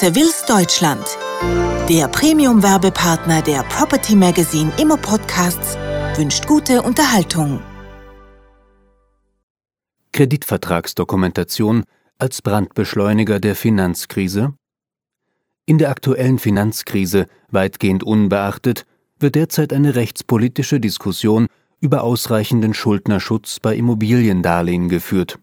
Sevilles Deutschland, der Premium-Werbepartner der Property Magazine Immo Podcasts, wünscht gute Unterhaltung. Kreditvertragsdokumentation als Brandbeschleuniger der Finanzkrise? In der aktuellen Finanzkrise, weitgehend unbeachtet, wird derzeit eine rechtspolitische Diskussion über ausreichenden Schuldnerschutz bei Immobiliendarlehen geführt.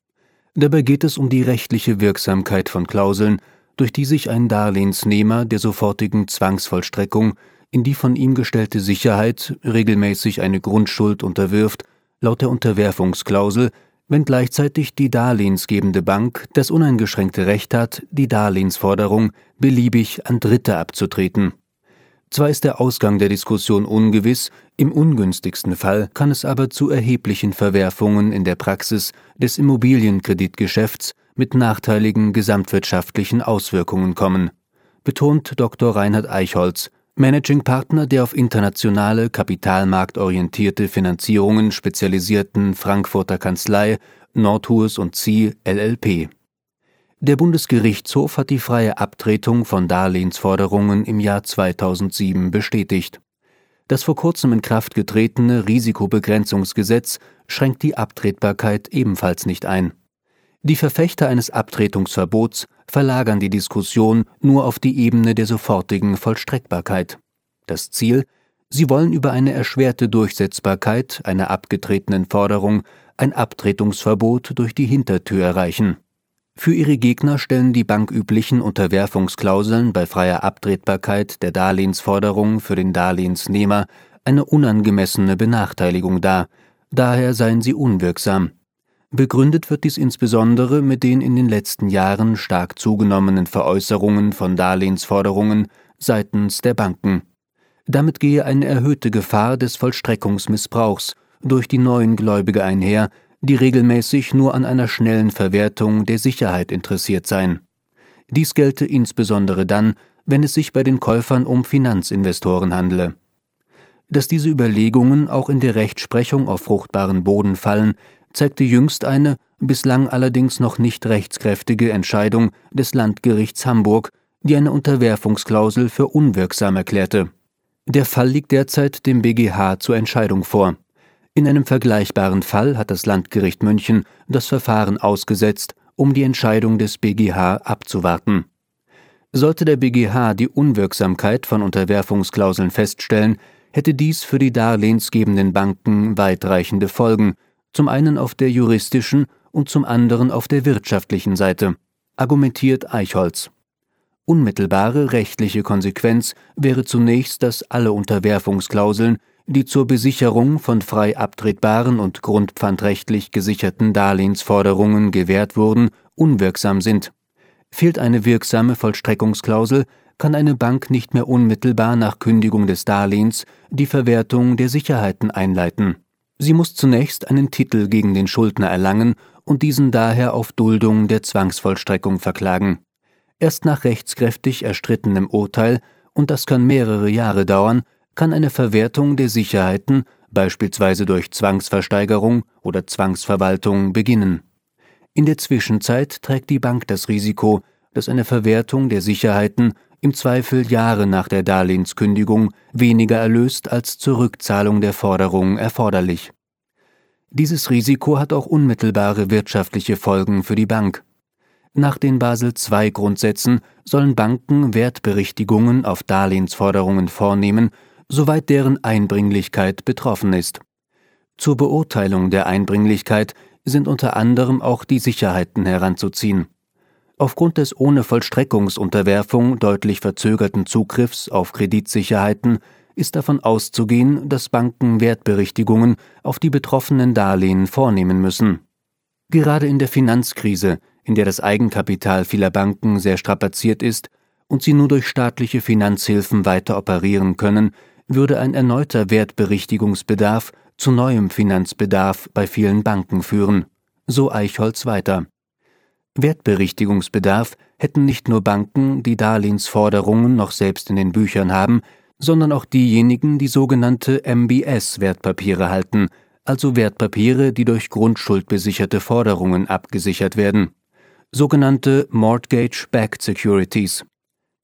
Dabei geht es um die rechtliche Wirksamkeit von Klauseln, durch die sich ein Darlehensnehmer der sofortigen Zwangsvollstreckung in die von ihm gestellte Sicherheit regelmäßig eine Grundschuld unterwirft, laut der Unterwerfungsklausel, wenn gleichzeitig die darlehensgebende Bank das uneingeschränkte Recht hat, die Darlehensforderung beliebig an Dritte abzutreten. Zwar ist der Ausgang der Diskussion ungewiss, im ungünstigsten Fall kann es aber zu erheblichen Verwerfungen in der Praxis des Immobilienkreditgeschäfts mit nachteiligen gesamtwirtschaftlichen Auswirkungen kommen, betont Dr. Reinhard Eichholz, Managing Partner der auf internationale, kapitalmarktorientierte Finanzierungen spezialisierten Frankfurter Kanzlei Nordhus und Zieh LLP. Der Bundesgerichtshof hat die freie Abtretung von Darlehensforderungen im Jahr 2007 bestätigt. Das vor kurzem in Kraft getretene Risikobegrenzungsgesetz schränkt die Abtretbarkeit ebenfalls nicht ein. Die Verfechter eines Abtretungsverbots verlagern die Diskussion nur auf die Ebene der sofortigen Vollstreckbarkeit. Das Ziel Sie wollen über eine erschwerte Durchsetzbarkeit einer abgetretenen Forderung ein Abtretungsverbot durch die Hintertür erreichen. Für ihre Gegner stellen die banküblichen Unterwerfungsklauseln bei freier Abtretbarkeit der Darlehensforderung für den Darlehensnehmer eine unangemessene Benachteiligung dar, daher seien sie unwirksam. Begründet wird dies insbesondere mit den in den letzten Jahren stark zugenommenen Veräußerungen von Darlehensforderungen seitens der Banken. Damit gehe eine erhöhte Gefahr des Vollstreckungsmissbrauchs durch die neuen Gläubige einher, die regelmäßig nur an einer schnellen Verwertung der Sicherheit interessiert seien. Dies gelte insbesondere dann, wenn es sich bei den Käufern um Finanzinvestoren handele. Dass diese Überlegungen auch in der Rechtsprechung auf fruchtbaren Boden fallen, zeigte jüngst eine, bislang allerdings noch nicht rechtskräftige Entscheidung des Landgerichts Hamburg, die eine Unterwerfungsklausel für unwirksam erklärte. Der Fall liegt derzeit dem BGH zur Entscheidung vor. In einem vergleichbaren Fall hat das Landgericht München das Verfahren ausgesetzt, um die Entscheidung des BGH abzuwarten. Sollte der BGH die Unwirksamkeit von Unterwerfungsklauseln feststellen, hätte dies für die darlehensgebenden Banken weitreichende Folgen, zum einen auf der juristischen und zum anderen auf der wirtschaftlichen Seite, argumentiert Eichholz. Unmittelbare rechtliche Konsequenz wäre zunächst, dass alle Unterwerfungsklauseln die zur Besicherung von frei abtretbaren und grundpfandrechtlich gesicherten Darlehensforderungen gewährt wurden, unwirksam sind. Fehlt eine wirksame Vollstreckungsklausel, kann eine Bank nicht mehr unmittelbar nach Kündigung des Darlehens die Verwertung der Sicherheiten einleiten. Sie muss zunächst einen Titel gegen den Schuldner erlangen und diesen daher auf Duldung der Zwangsvollstreckung verklagen. Erst nach rechtskräftig erstrittenem Urteil, und das kann mehrere Jahre dauern, kann eine Verwertung der Sicherheiten, beispielsweise durch Zwangsversteigerung oder Zwangsverwaltung, beginnen. In der Zwischenzeit trägt die Bank das Risiko, dass eine Verwertung der Sicherheiten im Zweifel Jahre nach der Darlehenskündigung weniger erlöst als zur Rückzahlung der Forderung erforderlich. Dieses Risiko hat auch unmittelbare wirtschaftliche Folgen für die Bank. Nach den Basel II Grundsätzen sollen Banken Wertberichtigungen auf Darlehensforderungen vornehmen soweit deren Einbringlichkeit betroffen ist. Zur Beurteilung der Einbringlichkeit sind unter anderem auch die Sicherheiten heranzuziehen. Aufgrund des ohne Vollstreckungsunterwerfung deutlich verzögerten Zugriffs auf Kreditsicherheiten ist davon auszugehen, dass Banken Wertberichtigungen auf die betroffenen Darlehen vornehmen müssen. Gerade in der Finanzkrise, in der das Eigenkapital vieler Banken sehr strapaziert ist und sie nur durch staatliche Finanzhilfen weiter operieren können, würde ein erneuter Wertberichtigungsbedarf zu neuem Finanzbedarf bei vielen Banken führen, so Eichholz weiter. Wertberichtigungsbedarf hätten nicht nur Banken, die Darlehensforderungen noch selbst in den Büchern haben, sondern auch diejenigen, die sogenannte MBS-Wertpapiere halten, also Wertpapiere, die durch grundschuldbesicherte Forderungen abgesichert werden, sogenannte Mortgage-Backed Securities.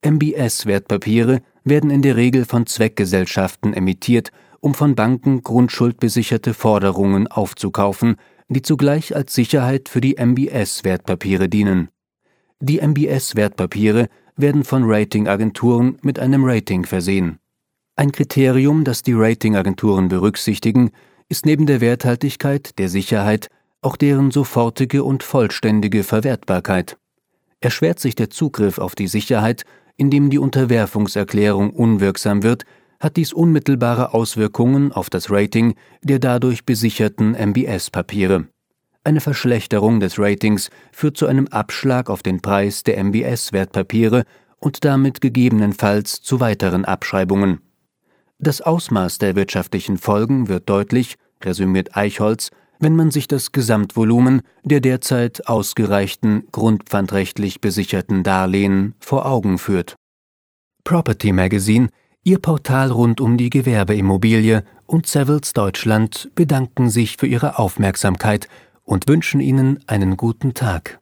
MBS-Wertpapiere werden in der Regel von Zweckgesellschaften emittiert, um von Banken grundschuldbesicherte Forderungen aufzukaufen, die zugleich als Sicherheit für die MBS-Wertpapiere dienen. Die MBS-Wertpapiere werden von Ratingagenturen mit einem Rating versehen. Ein Kriterium, das die Ratingagenturen berücksichtigen, ist neben der Werthaltigkeit der Sicherheit auch deren sofortige und vollständige Verwertbarkeit. Erschwert sich der Zugriff auf die Sicherheit, indem die Unterwerfungserklärung unwirksam wird, hat dies unmittelbare Auswirkungen auf das Rating der dadurch besicherten MBS-Papiere. Eine Verschlechterung des Ratings führt zu einem Abschlag auf den Preis der MBS-Wertpapiere und damit gegebenenfalls zu weiteren Abschreibungen. Das Ausmaß der wirtschaftlichen Folgen wird deutlich, resümiert Eichholz, wenn man sich das Gesamtvolumen der derzeit ausgereichten grundpfandrechtlich besicherten Darlehen vor Augen führt. Property Magazine, Ihr Portal rund um die Gewerbeimmobilie und Savills Deutschland bedanken sich für Ihre Aufmerksamkeit und wünschen Ihnen einen guten Tag.